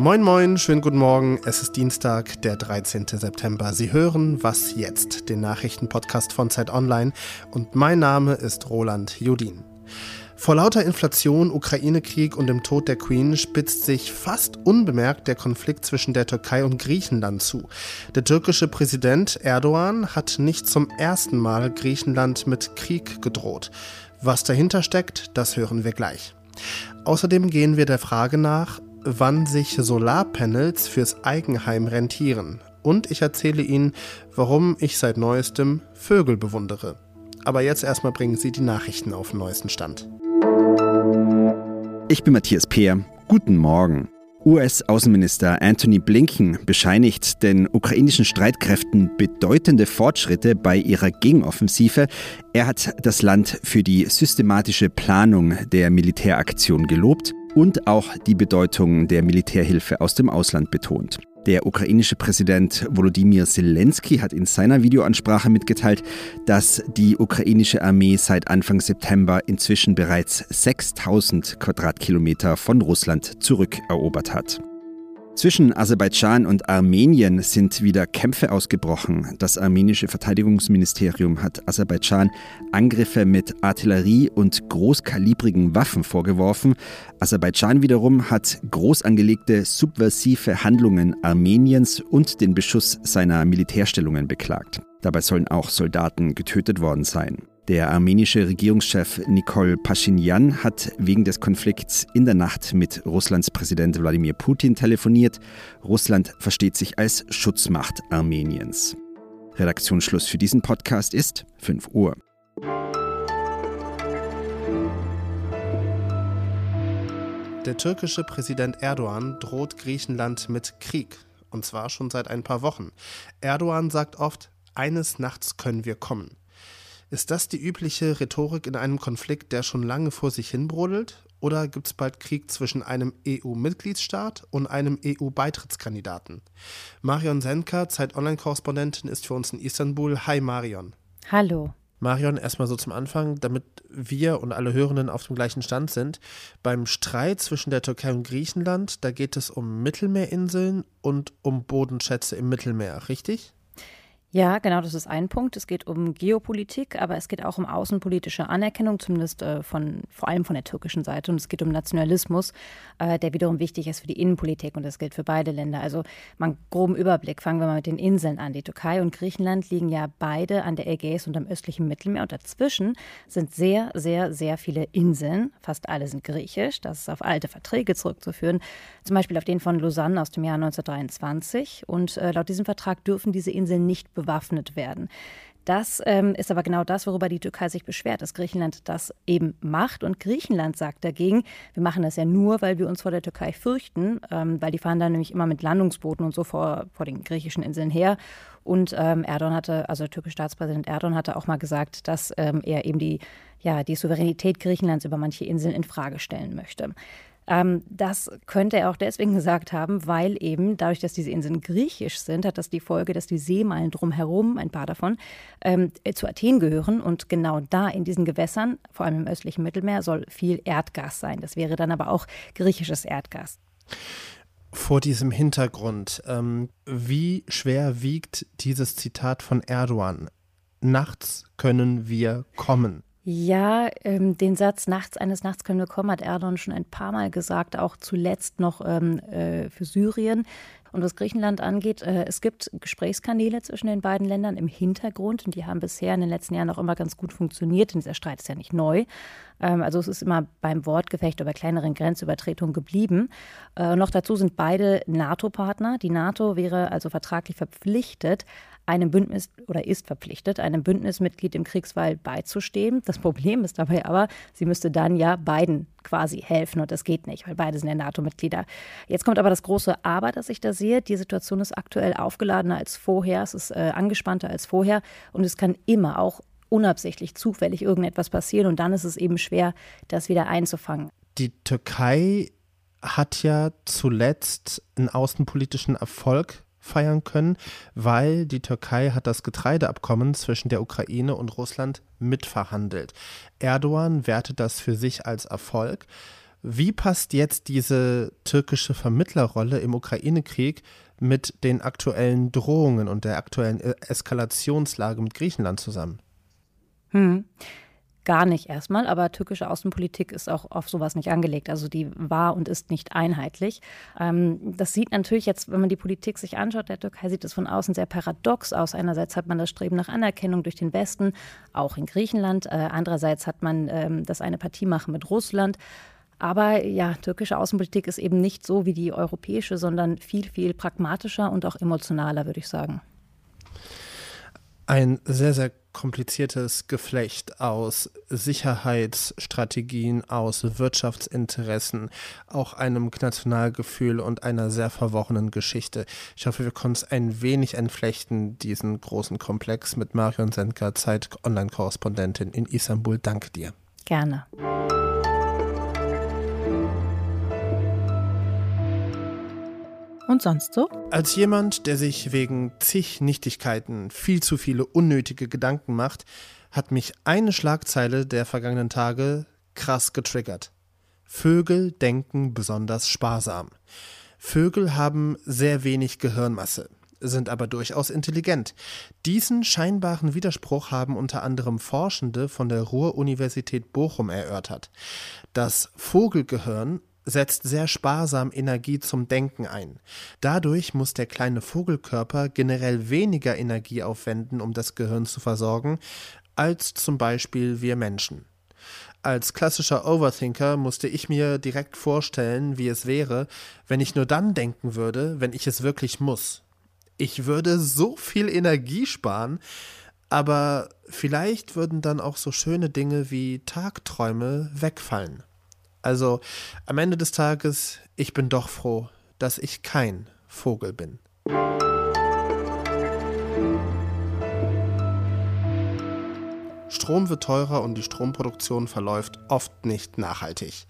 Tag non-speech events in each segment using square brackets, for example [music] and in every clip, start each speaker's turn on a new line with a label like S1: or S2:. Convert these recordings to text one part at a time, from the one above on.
S1: Moin moin, schönen guten Morgen. Es ist Dienstag, der 13. September. Sie hören Was jetzt, den Nachrichtenpodcast von Zeit Online und mein Name ist Roland Judin. Vor lauter Inflation, Ukraine-Krieg und dem Tod der Queen spitzt sich fast unbemerkt der Konflikt zwischen der Türkei und Griechenland zu. Der türkische Präsident Erdogan hat nicht zum ersten Mal Griechenland mit Krieg gedroht. Was dahinter steckt, das hören wir gleich. Außerdem gehen wir der Frage nach, wann sich Solarpanels fürs Eigenheim rentieren. Und ich erzähle Ihnen, warum ich seit neuestem Vögel bewundere. Aber jetzt erstmal bringen Sie die Nachrichten auf den neuesten Stand.
S2: Ich bin Matthias Peer. Guten Morgen. US-Außenminister Anthony Blinken bescheinigt den ukrainischen Streitkräften bedeutende Fortschritte bei ihrer Gegenoffensive. Er hat das Land für die systematische Planung der Militäraktion gelobt und auch die Bedeutung der Militärhilfe aus dem Ausland betont. Der ukrainische Präsident Volodymyr Zelensky hat in seiner Videoansprache mitgeteilt, dass die ukrainische Armee seit Anfang September inzwischen bereits 6000 Quadratkilometer von Russland zurückerobert hat. Zwischen Aserbaidschan und Armenien sind wieder Kämpfe ausgebrochen. Das armenische Verteidigungsministerium hat Aserbaidschan Angriffe mit Artillerie und großkalibrigen Waffen vorgeworfen. Aserbaidschan wiederum hat groß angelegte subversive Handlungen Armeniens und den Beschuss seiner Militärstellungen beklagt. Dabei sollen auch Soldaten getötet worden sein. Der armenische Regierungschef Nikol Pashinyan hat wegen des Konflikts in der Nacht mit Russlands Präsident Wladimir Putin telefoniert. Russland versteht sich als Schutzmacht Armeniens. Redaktionsschluss für diesen Podcast ist 5 Uhr.
S1: Der türkische Präsident Erdogan droht Griechenland mit Krieg. Und zwar schon seit ein paar Wochen. Erdogan sagt oft, eines Nachts können wir kommen. Ist das die übliche Rhetorik in einem Konflikt, der schon lange vor sich hin brodelt? Oder gibt es bald Krieg zwischen einem EU-Mitgliedsstaat und einem EU-Beitrittskandidaten? Marion Senka, Zeit-Online-Korrespondentin, ist für uns in Istanbul. Hi Marion.
S3: Hallo.
S1: Marion, erstmal so zum Anfang, damit wir und alle Hörenden auf dem gleichen Stand sind. Beim Streit zwischen der Türkei und Griechenland, da geht es um Mittelmeerinseln und um Bodenschätze im Mittelmeer, richtig?
S3: Ja, genau, das ist ein Punkt. Es geht um Geopolitik, aber es geht auch um außenpolitische Anerkennung, zumindest äh, von vor allem von der türkischen Seite. Und es geht um Nationalismus, äh, der wiederum wichtig ist für die Innenpolitik und das gilt für beide Länder. Also mal einen groben Überblick. Fangen wir mal mit den Inseln an. Die Türkei und Griechenland liegen ja beide an der Ägäis und am östlichen Mittelmeer und dazwischen sind sehr, sehr, sehr viele Inseln. Fast alle sind griechisch. Das ist auf alte Verträge zurückzuführen. Zum Beispiel auf den von Lausanne aus dem Jahr 1923. Und äh, laut diesem Vertrag dürfen diese Inseln nicht bewaffnet werden. Das ähm, ist aber genau das, worüber die Türkei sich beschwert, dass Griechenland das eben macht. Und Griechenland sagt dagegen, wir machen das ja nur, weil wir uns vor der Türkei fürchten, ähm, weil die fahren dann nämlich immer mit Landungsbooten und so vor, vor den griechischen Inseln her. Und ähm, Erdogan hatte, also der türkische Staatspräsident Erdogan hatte auch mal gesagt, dass ähm, er eben die, ja, die Souveränität Griechenlands über manche Inseln in Frage stellen möchte. Ähm, das könnte er auch deswegen gesagt haben, weil eben dadurch, dass diese Inseln griechisch sind, hat das die Folge, dass die Seemeilen drumherum, ein paar davon, ähm, zu Athen gehören. Und genau da in diesen Gewässern, vor allem im östlichen Mittelmeer, soll viel Erdgas sein. Das wäre dann aber auch griechisches Erdgas.
S1: Vor diesem Hintergrund, ähm, wie schwer wiegt dieses Zitat von Erdogan? Nachts können wir kommen.
S3: Ja, ähm, den Satz nachts eines Nachts können wir kommen, hat Erdogan schon ein paar Mal gesagt, auch zuletzt noch ähm, äh, für Syrien. Und was Griechenland angeht, äh, es gibt Gesprächskanäle zwischen den beiden Ländern im Hintergrund und die haben bisher in den letzten Jahren auch immer ganz gut funktioniert. Denn dieser Streit ist ja nicht neu. Ähm, also es ist immer beim Wortgefecht bei kleineren Grenzübertretungen geblieben. Äh, noch dazu sind beide NATO-Partner. Die NATO wäre also vertraglich verpflichtet, einem Bündnis oder ist verpflichtet, einem Bündnismitglied im Kriegsfall beizustehen. Das Problem ist dabei aber, sie müsste dann ja beiden quasi helfen und das geht nicht, weil beide sind ja NATO-Mitglieder. Jetzt kommt aber das große Aber, das ich da sehe. Die Situation ist aktuell aufgeladener als vorher, es ist äh, angespannter als vorher und es kann immer auch unabsichtlich, zufällig irgendetwas passieren und dann ist es eben schwer, das wieder einzufangen.
S1: Die Türkei hat ja zuletzt einen außenpolitischen Erfolg feiern können, weil die Türkei hat das Getreideabkommen zwischen der Ukraine und Russland mitverhandelt. Erdogan wertet das für sich als Erfolg. Wie passt jetzt diese türkische Vermittlerrolle im Ukraine-Krieg mit den aktuellen Drohungen und der aktuellen äh, Eskalationslage mit Griechenland zusammen?
S3: Hm. Gar nicht erstmal, aber türkische Außenpolitik ist auch auf sowas nicht angelegt. Also die war und ist nicht einheitlich. Ähm, das sieht natürlich jetzt, wenn man die Politik sich anschaut, der Türkei sieht es von außen sehr paradox aus. Einerseits hat man das Streben nach Anerkennung durch den Westen, auch in Griechenland. Äh, andererseits hat man ähm, das eine Partie machen mit Russland. Aber ja, türkische Außenpolitik ist eben nicht so wie die europäische, sondern viel, viel pragmatischer und auch emotionaler, würde ich sagen.
S1: Ein sehr, sehr kompliziertes Geflecht aus Sicherheitsstrategien, aus Wirtschaftsinteressen, auch einem Nationalgefühl und einer sehr verworrenen Geschichte. Ich hoffe, wir können es ein wenig entflechten, diesen großen Komplex mit Marion Senka, Zeit-Online-Korrespondentin in Istanbul. Danke dir.
S3: Gerne. Und sonst so?
S1: Als jemand, der sich wegen zig Nichtigkeiten viel zu viele unnötige Gedanken macht, hat mich eine Schlagzeile der vergangenen Tage krass getriggert. Vögel denken besonders sparsam. Vögel haben sehr wenig Gehirnmasse, sind aber durchaus intelligent. Diesen scheinbaren Widerspruch haben unter anderem Forschende von der Ruhr-Universität Bochum erörtert. Das Vogelgehirn setzt sehr sparsam Energie zum Denken ein. Dadurch muss der kleine Vogelkörper generell weniger Energie aufwenden, um das Gehirn zu versorgen, als zum Beispiel wir Menschen. Als klassischer Overthinker musste ich mir direkt vorstellen, wie es wäre, wenn ich nur dann denken würde, wenn ich es wirklich muss. Ich würde so viel Energie sparen, aber vielleicht würden dann auch so schöne Dinge wie Tagträume wegfallen. Also am Ende des Tages, ich bin doch froh, dass ich kein Vogel bin. Strom wird teurer und die Stromproduktion verläuft oft nicht nachhaltig.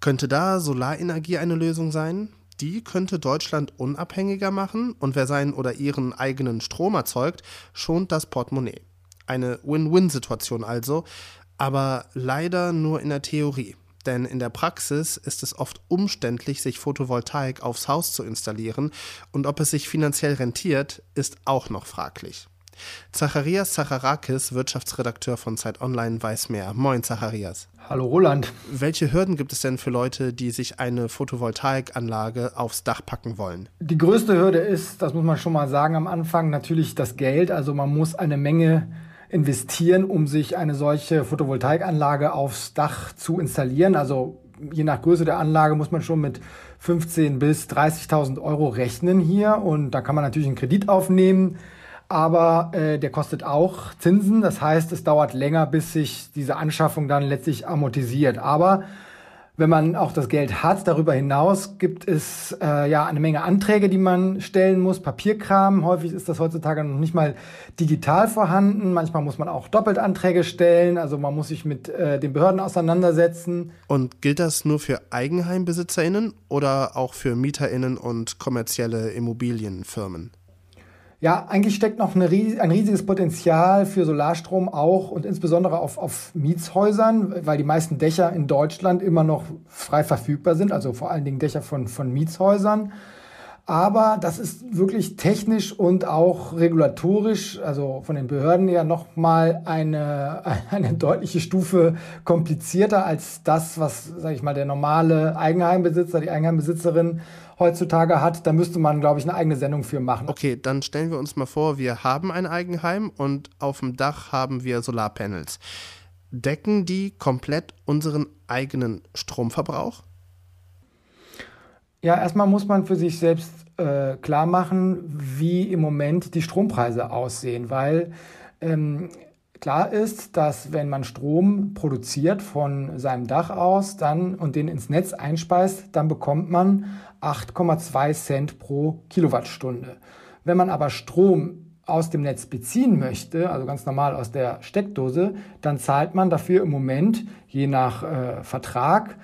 S1: Könnte da Solarenergie eine Lösung sein? Die könnte Deutschland unabhängiger machen und wer seinen oder ihren eigenen Strom erzeugt, schont das Portemonnaie. Eine Win-Win-Situation also, aber leider nur in der Theorie. Denn in der Praxis ist es oft umständlich, sich Photovoltaik aufs Haus zu installieren und ob es sich finanziell rentiert, ist auch noch fraglich. Zacharias Zacharakis, Wirtschaftsredakteur von Zeit Online, weiß mehr. Moin, Zacharias.
S4: Hallo, Roland.
S1: Welche Hürden gibt es denn für Leute, die sich eine Photovoltaikanlage aufs Dach packen wollen?
S4: Die größte Hürde ist, das muss man schon mal sagen am Anfang, natürlich das Geld. Also man muss eine Menge investieren, um sich eine solche Photovoltaikanlage aufs Dach zu installieren. Also je nach Größe der Anlage muss man schon mit 15 bis 30.000 Euro rechnen hier und da kann man natürlich einen Kredit aufnehmen, aber äh, der kostet auch Zinsen. Das heißt, es dauert länger, bis sich diese Anschaffung dann letztlich amortisiert. Aber wenn man auch das Geld hat, darüber hinaus gibt es äh, ja eine Menge Anträge, die man stellen muss, Papierkram. Häufig ist das heutzutage noch nicht mal digital vorhanden. Manchmal muss man auch doppelt Anträge stellen. Also man muss sich mit äh, den Behörden auseinandersetzen.
S1: Und gilt das nur für EigenheimbesitzerInnen oder auch für MieterInnen und kommerzielle Immobilienfirmen?
S4: Ja, eigentlich steckt noch eine, ein riesiges Potenzial für Solarstrom auch und insbesondere auf, auf Mietshäusern, weil die meisten Dächer in Deutschland immer noch frei verfügbar sind, also vor allen Dingen Dächer von, von Mietshäusern. Aber das ist wirklich technisch und auch regulatorisch, also von den Behörden ja nochmal eine, [laughs] eine deutliche Stufe komplizierter als das, was, sage ich mal, der normale Eigenheimbesitzer, die Eigenheimbesitzerin heutzutage hat. Da müsste man, glaube ich, eine eigene Sendung für machen.
S1: Okay, dann stellen wir uns mal vor, wir haben ein Eigenheim und auf dem Dach haben wir Solarpanels. Decken die komplett unseren eigenen Stromverbrauch?
S4: Ja, erstmal muss man für sich selbst äh, klar machen, wie im Moment die Strompreise aussehen, weil ähm, klar ist, dass wenn man Strom produziert von seinem Dach aus dann und den ins Netz einspeist, dann bekommt man 8,2 Cent pro Kilowattstunde. Wenn man aber Strom aus dem Netz beziehen möchte, also ganz normal aus der Steckdose, dann zahlt man dafür im Moment je nach äh, Vertrag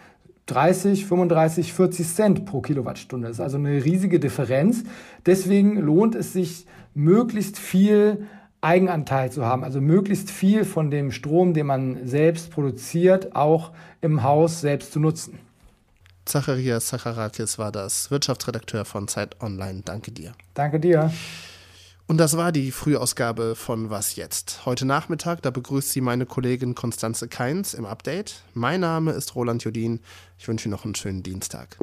S4: 30, 35, 40 Cent pro Kilowattstunde. Das ist also eine riesige Differenz. Deswegen lohnt es sich, möglichst viel Eigenanteil zu haben, also möglichst viel von dem Strom, den man selbst produziert, auch im Haus selbst zu nutzen.
S1: Zacharias Zacharakis war das, Wirtschaftsredakteur von Zeit Online. Danke dir.
S4: Danke dir.
S1: Und das war die Frühausgabe von Was jetzt? Heute Nachmittag, da begrüßt sie meine Kollegin Konstanze Keins im Update. Mein Name ist Roland Jodin. Ich wünsche Ihnen noch einen schönen Dienstag.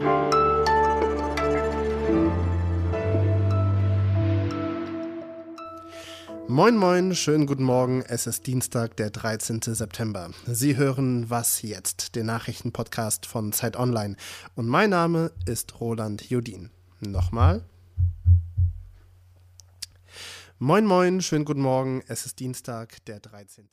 S1: Moin, moin, schönen guten Morgen. Es ist Dienstag, der 13. September. Sie hören Was jetzt, den Nachrichtenpodcast von Zeit Online. Und mein Name ist Roland Jodin. Nochmal. Moin, moin, schönen guten Morgen. Es ist Dienstag, der 13.